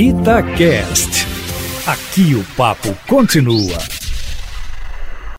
Itacast. Aqui o papo continua.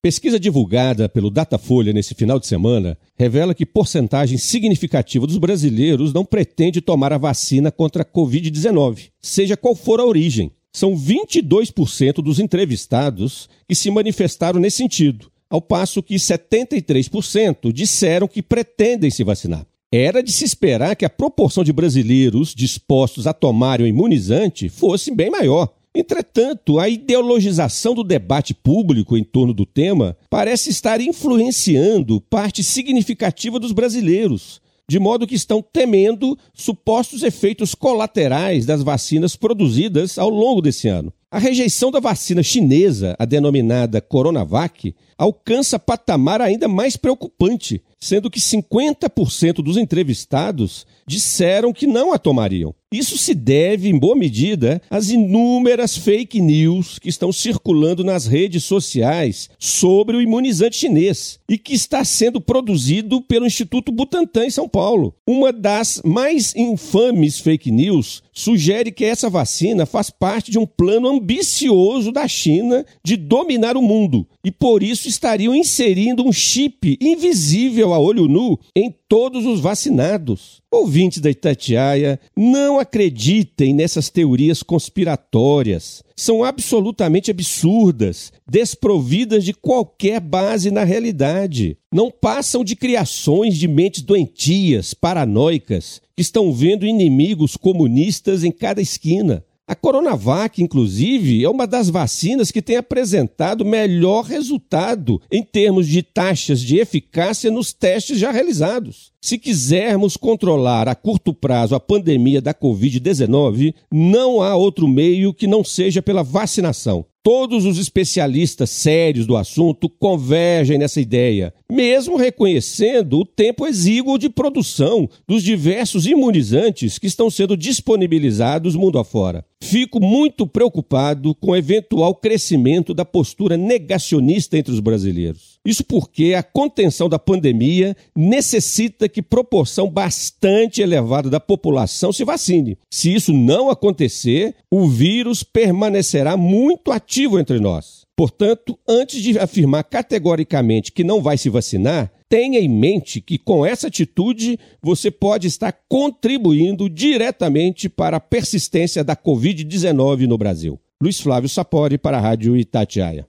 Pesquisa divulgada pelo Datafolha nesse final de semana revela que porcentagem significativa dos brasileiros não pretende tomar a vacina contra a Covid-19, seja qual for a origem. São 22% dos entrevistados que se manifestaram nesse sentido, ao passo que 73% disseram que pretendem se vacinar. Era de se esperar que a proporção de brasileiros dispostos a tomar o imunizante fosse bem maior. Entretanto, a ideologização do debate público em torno do tema parece estar influenciando parte significativa dos brasileiros, de modo que estão temendo supostos efeitos colaterais das vacinas produzidas ao longo desse ano. A rejeição da vacina chinesa, a denominada Coronavac, alcança patamar ainda mais preocupante, sendo que 50% dos entrevistados disseram que não a tomariam. Isso se deve, em boa medida, às inúmeras fake news que estão circulando nas redes sociais sobre o imunizante chinês e que está sendo produzido pelo Instituto Butantan em São Paulo. Uma das mais infames fake news sugere que essa vacina faz parte de um plano ambicioso da China de dominar o mundo e por isso estariam inserindo um chip invisível a olho nu em todos os vacinados. Ouvintes da Itatiaia, não acreditem nessas teorias conspiratórias. São absolutamente absurdas, desprovidas de qualquer base na realidade. Não passam de criações de mentes doentias, paranoicas, que estão vendo inimigos comunistas em cada esquina. A Coronavac, inclusive, é uma das vacinas que tem apresentado melhor resultado em termos de taxas de eficácia nos testes já realizados. Se quisermos controlar a curto prazo a pandemia da Covid-19, não há outro meio que não seja pela vacinação. Todos os especialistas sérios do assunto convergem nessa ideia, mesmo reconhecendo o tempo exíguo de produção dos diversos imunizantes que estão sendo disponibilizados mundo afora. Fico muito preocupado com o eventual crescimento da postura negacionista entre os brasileiros. Isso porque a contenção da pandemia necessita que proporção bastante elevada da população se vacine. Se isso não acontecer, o vírus permanecerá muito ativo entre nós. Portanto, antes de afirmar categoricamente que não vai se vacinar, tenha em mente que com essa atitude você pode estar contribuindo diretamente para a persistência da Covid-19 no Brasil. Luiz Flávio Sapori para a Rádio Itatiaia.